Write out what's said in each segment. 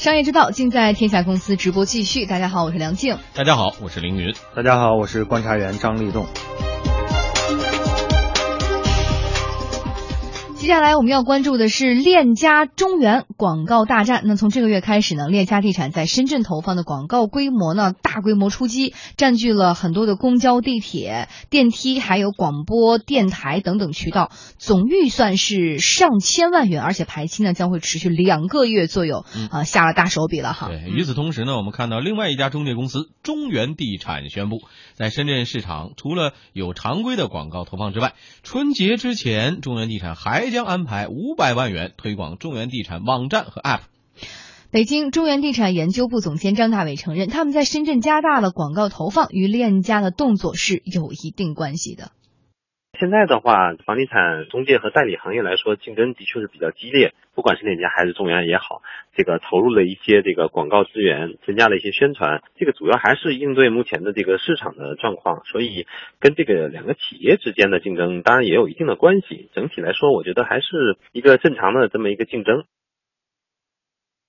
商业之道尽在天下公司直播继续。大家好，我是梁静。大家好，我是凌云。大家好，我是观察员张立栋。接下来我们要关注的是链家中原广告大战。那从这个月开始呢，链家地产在深圳投放的广告规模呢大规模出击，占据了很多的公交、地铁、电梯，还有广播电台等等渠道，总预算是上千万元，而且排期呢将会持续两个月左右，啊，下了大手笔了哈。对，与此同时呢，我们看到另外一家中介公司中原地产宣布，在深圳市场除了有常规的广告投放之外，春节之前中原地产还将安排五百万元推广中原地产网站和 App。北京中原地产研究部总监张大伟承认，他们在深圳加大了广告投放，与链家的动作是有一定关系的。现在的话，房地产中介和代理行业来说，竞争的确是比较激烈。不管是哪家还是中原也好，这个投入了一些这个广告资源，增加了一些宣传，这个主要还是应对目前的这个市场的状况。所以，跟这个两个企业之间的竞争，当然也有一定的关系。整体来说，我觉得还是一个正常的这么一个竞争。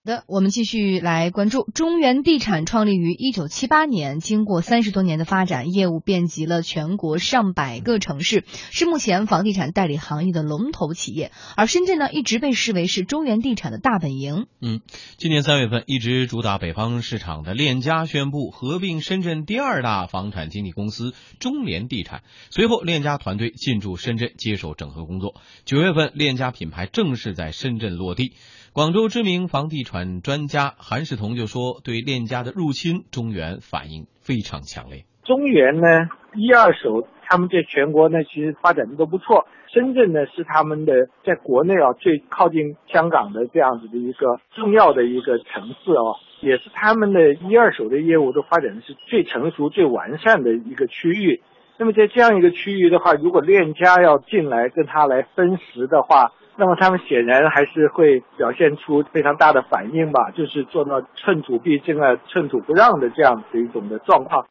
的，我们继续来关注中原地产创立于一九七八年，经过三十多年的发展，业务遍及了全国上百个城市，是目前房地产代理行业的龙头企业。而深圳呢，一直被视为是中原地产的大本营。嗯，今年三月份，一直主打北方市场的链家宣布合并深圳第二大房产经纪公司中联地产，随后链家团队进驻深圳接手整合工作。九月份，链家品牌正式在深圳落地。广州知名房地产专家韩世彤就说：“对链家的入侵，中原反应非常强烈。中原呢，一二手他们在全国呢，其实发展的都不错。深圳呢，是他们的在国内啊最靠近香港的这样子的一个重要的一个城市哦，也是他们的一二手的业务都发展的是最成熟、最完善的一个区域。那么在这样一个区域的话，如果链家要进来跟他来分食的话，那么他们显然还是会表现出非常大的反应吧，就是做到寸土必争啊，寸土不让的这样的一种的状况。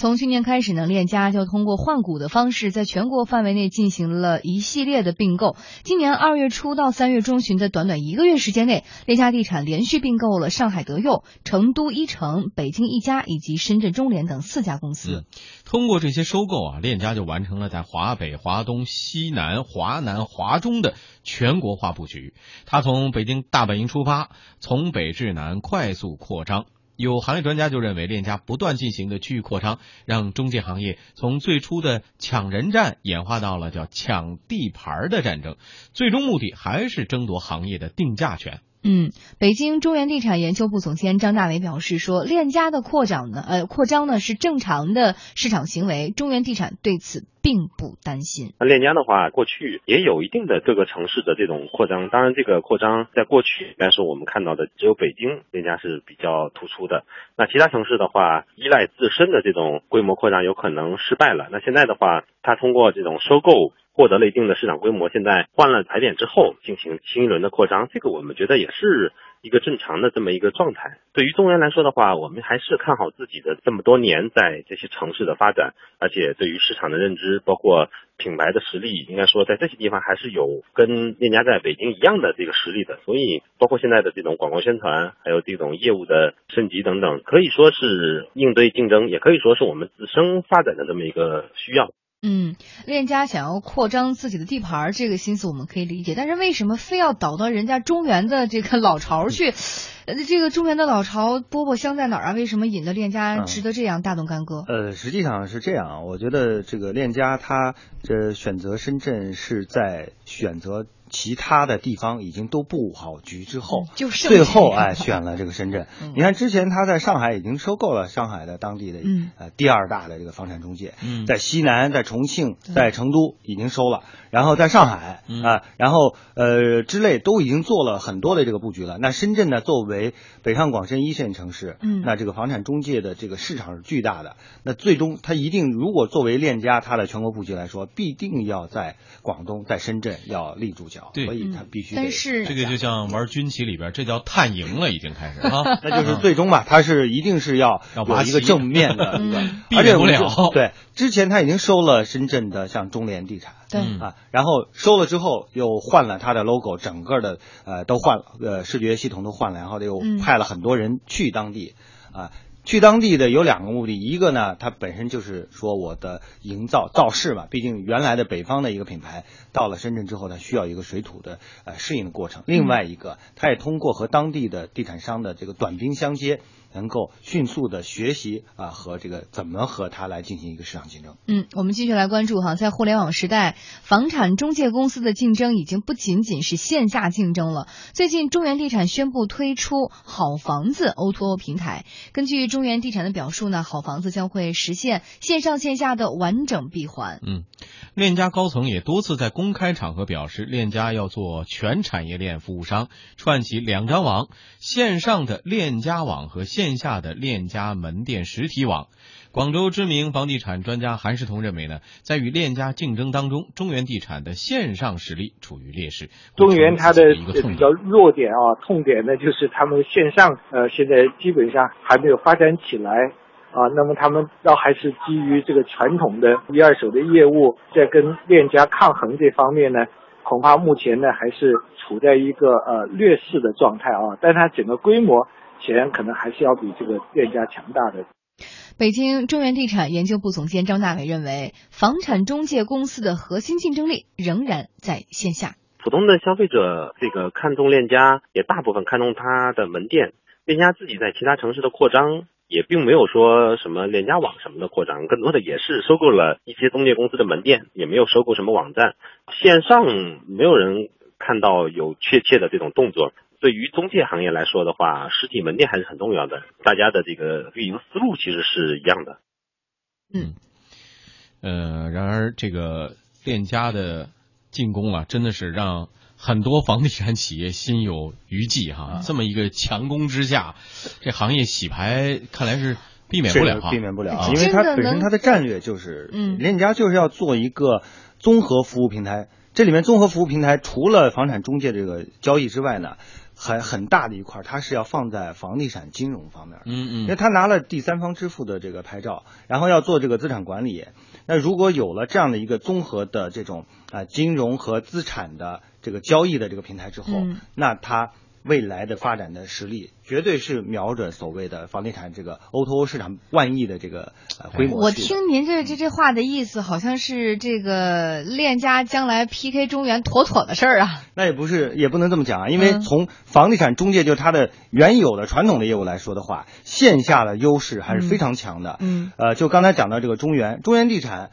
从去年开始呢，链家就通过换股的方式，在全国范围内进行了一系列的并购。今年二月初到三月中旬的短短一个月时间内，链家地产连续并购了上海德佑、成都一城、北京一家以及深圳中联等四家公司。通过这些收购啊，链家就完成了在华北、华东、西南、华南、华中的全国化布局。他从北京大本营出发，从北至南快速扩张。有行业专家就认为，链家不断进行的区域扩张，让中介行业从最初的抢人战演化到了叫抢地盘的战争，最终目的还是争夺行业的定价权。嗯，北京中原地产研究部总监张大伟表示说，链家的扩张呢，呃，扩张呢是正常的市场行为，中原地产对此并不担心。那链家的话，过去也有一定的各个城市的这种扩张，当然这个扩张在过去，但是我们看到的只有北京链家是比较突出的。那其他城市的话，依赖自身的这种规模扩张有可能失败了。那现在的话，它通过这种收购。获得了一定的市场规模，现在换了台点之后进行新一轮的扩张，这个我们觉得也是一个正常的这么一个状态。对于中原来说的话，我们还是看好自己的这么多年在这些城市的发展，而且对于市场的认知，包括品牌的实力，应该说在这些地方还是有跟链家在北京一样的这个实力的。所以，包括现在的这种广告宣传，还有这种业务的升级等等，可以说是应对竞争，也可以说是我们自身发展的这么一个需要。嗯，链家想要扩张自己的地盘，这个心思我们可以理解。但是为什么非要倒到人家中原的这个老巢去？这个中原的老巢饽饽香在哪儿啊？为什么引得链家值得这样大动干戈？呃，实际上是这样，我觉得这个链家他这选择深圳是在选择。其他的地方已经都布好局之后，就最后 哎选了这个深圳。你看之前他在上海已经收购了上海的当地的呃第二大的这个房产中介，在西南、在重庆、在成都已经收了，然后在上海啊，然后呃之类都已经做了很多的这个布局了。那深圳呢，作为北上广深一线城市，嗯那这个房产中介的这个市场是巨大的。那最终它一定如果作为链家它的全国布局来说，必定要在广东、在深圳要立住脚。对，所以它必须。但是这个就像玩军棋里边，这叫探营了，已经开始啊。那就是最终吧，它是一定是要有一个正面的，避免不了。对，之前他已经收了深圳的像中联地产。对啊，然后收了之后又换了它的 logo，整个的呃都换了，呃视觉系统都换了，然后又派了很多人去当地啊。去当地的有两个目的，一个呢，它本身就是说我的营造造势嘛，毕竟原来的北方的一个品牌到了深圳之后，它需要一个水土的呃适应的过程。另外一个，它也通过和当地的地产商的这个短兵相接。能够迅速的学习啊，和这个怎么和它来进行一个市场竞争。嗯，我们继续来关注哈，在互联网时代，房产中介公司的竞争已经不仅仅是线下竞争了。最近，中原地产宣布推出好房子 O2O 平台。根据中原地产的表述呢，好房子将会实现线上线下的完整闭环。嗯，链家高层也多次在公开场合表示，链家要做全产业链服务商，串起两张网：线上的链家网和线。线下的链家门店实体网，广州知名房地产专家韩世彤认为呢，在与链家竞争当中，中原地产的线上实力处于劣势。中原它的比较弱点啊，痛点呢就是他们线上呃现在基本上还没有发展起来啊，那么他们倒还是基于这个传统的一二手的业务，在跟链家抗衡这方面呢，恐怕目前呢还是处在一个呃劣势的状态啊，但它整个规模。显然可能还是要比这个链家强大的。北京中原地产研究部总监张大伟认为，房产中介公司的核心竞争力仍然在线下。普通的消费者这个看中链家，也大部分看中它的门店。链家自己在其他城市的扩张，也并没有说什么链家网什么的扩张，更多的也是收购了一些中介公司的门店，也没有收购什么网站。线上没有人看到有确切的这种动作。对于中介行业来说的话，实体门店还是很重要的。大家的这个运营思路其实是一样的。嗯，呃，然而这个链家的进攻啊，真的是让很多房地产企业心有余悸哈。这么一个强攻之下，这行业洗牌看来是避免不了，避免不了，因为它本身它的战略就是，嗯，链家就是要做一个综合服务平台。这里面综合服务平台除了房产中介这个交易之外呢？很很大的一块，它是要放在房地产金融方面，嗯嗯，因为他拿了第三方支付的这个牌照，然后要做这个资产管理。那如果有了这样的一个综合的这种啊金融和资产的这个交易的这个平台之后，那它。未来的发展的实力，绝对是瞄准所谓的房地产这个 O2O 市场万亿的这个呃规模。我听您这这这话的意思，好像是这个链家将来 PK 中原妥妥的事儿啊。那也不是，也不能这么讲啊，因为从房地产中介就它的原有的传统的业务来说的话，线下的优势还是非常强的。嗯。呃，就刚才讲到这个中原，中原地产。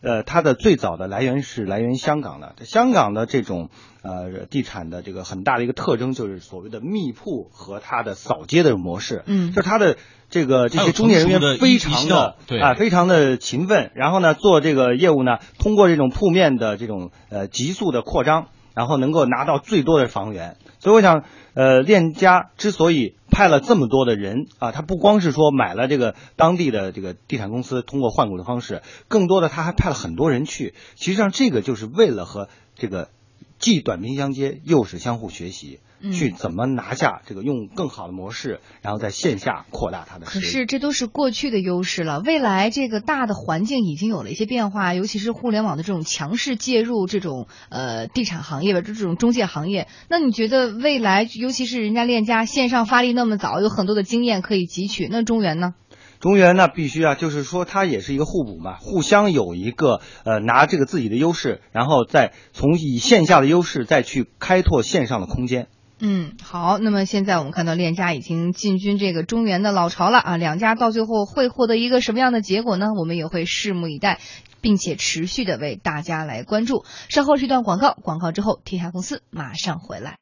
呃，它的最早的来源是来源于香港的。香港的这种呃地产的这个很大的一个特征就是所谓的密铺和它的扫街的模式。嗯，就是它的这个这些中介人员非常的啊非常的勤奋，然后呢做这个业务呢，通过这种铺面的这种呃急速的扩张，然后能够拿到最多的房源。所以我想，呃，链家之所以派了这么多的人啊，他不光是说买了这个当地的这个地产公司，通过换股的方式，更多的他还派了很多人去。其实上，这个就是为了和这个既短兵相接，又是相互学习。去怎么拿下这个用更好的模式，然后在线下扩大它的。可是这都是过去的优势了，未来这个大的环境已经有了一些变化，尤其是互联网的这种强势介入，这种呃地产行业吧，这种中介行业。那你觉得未来，尤其是人家链家线上发力那么早，有很多的经验可以汲取，那中原呢？中原那必须啊，就是说它也是一个互补嘛，互相有一个呃拿这个自己的优势，然后再从以线下的优势再去开拓线上的空间。嗯，好。那么现在我们看到链家已经进军这个中原的老巢了啊，两家到最后会获得一个什么样的结果呢？我们也会拭目以待，并且持续的为大家来关注。稍后是一段广告，广告之后，天下公司马上回来。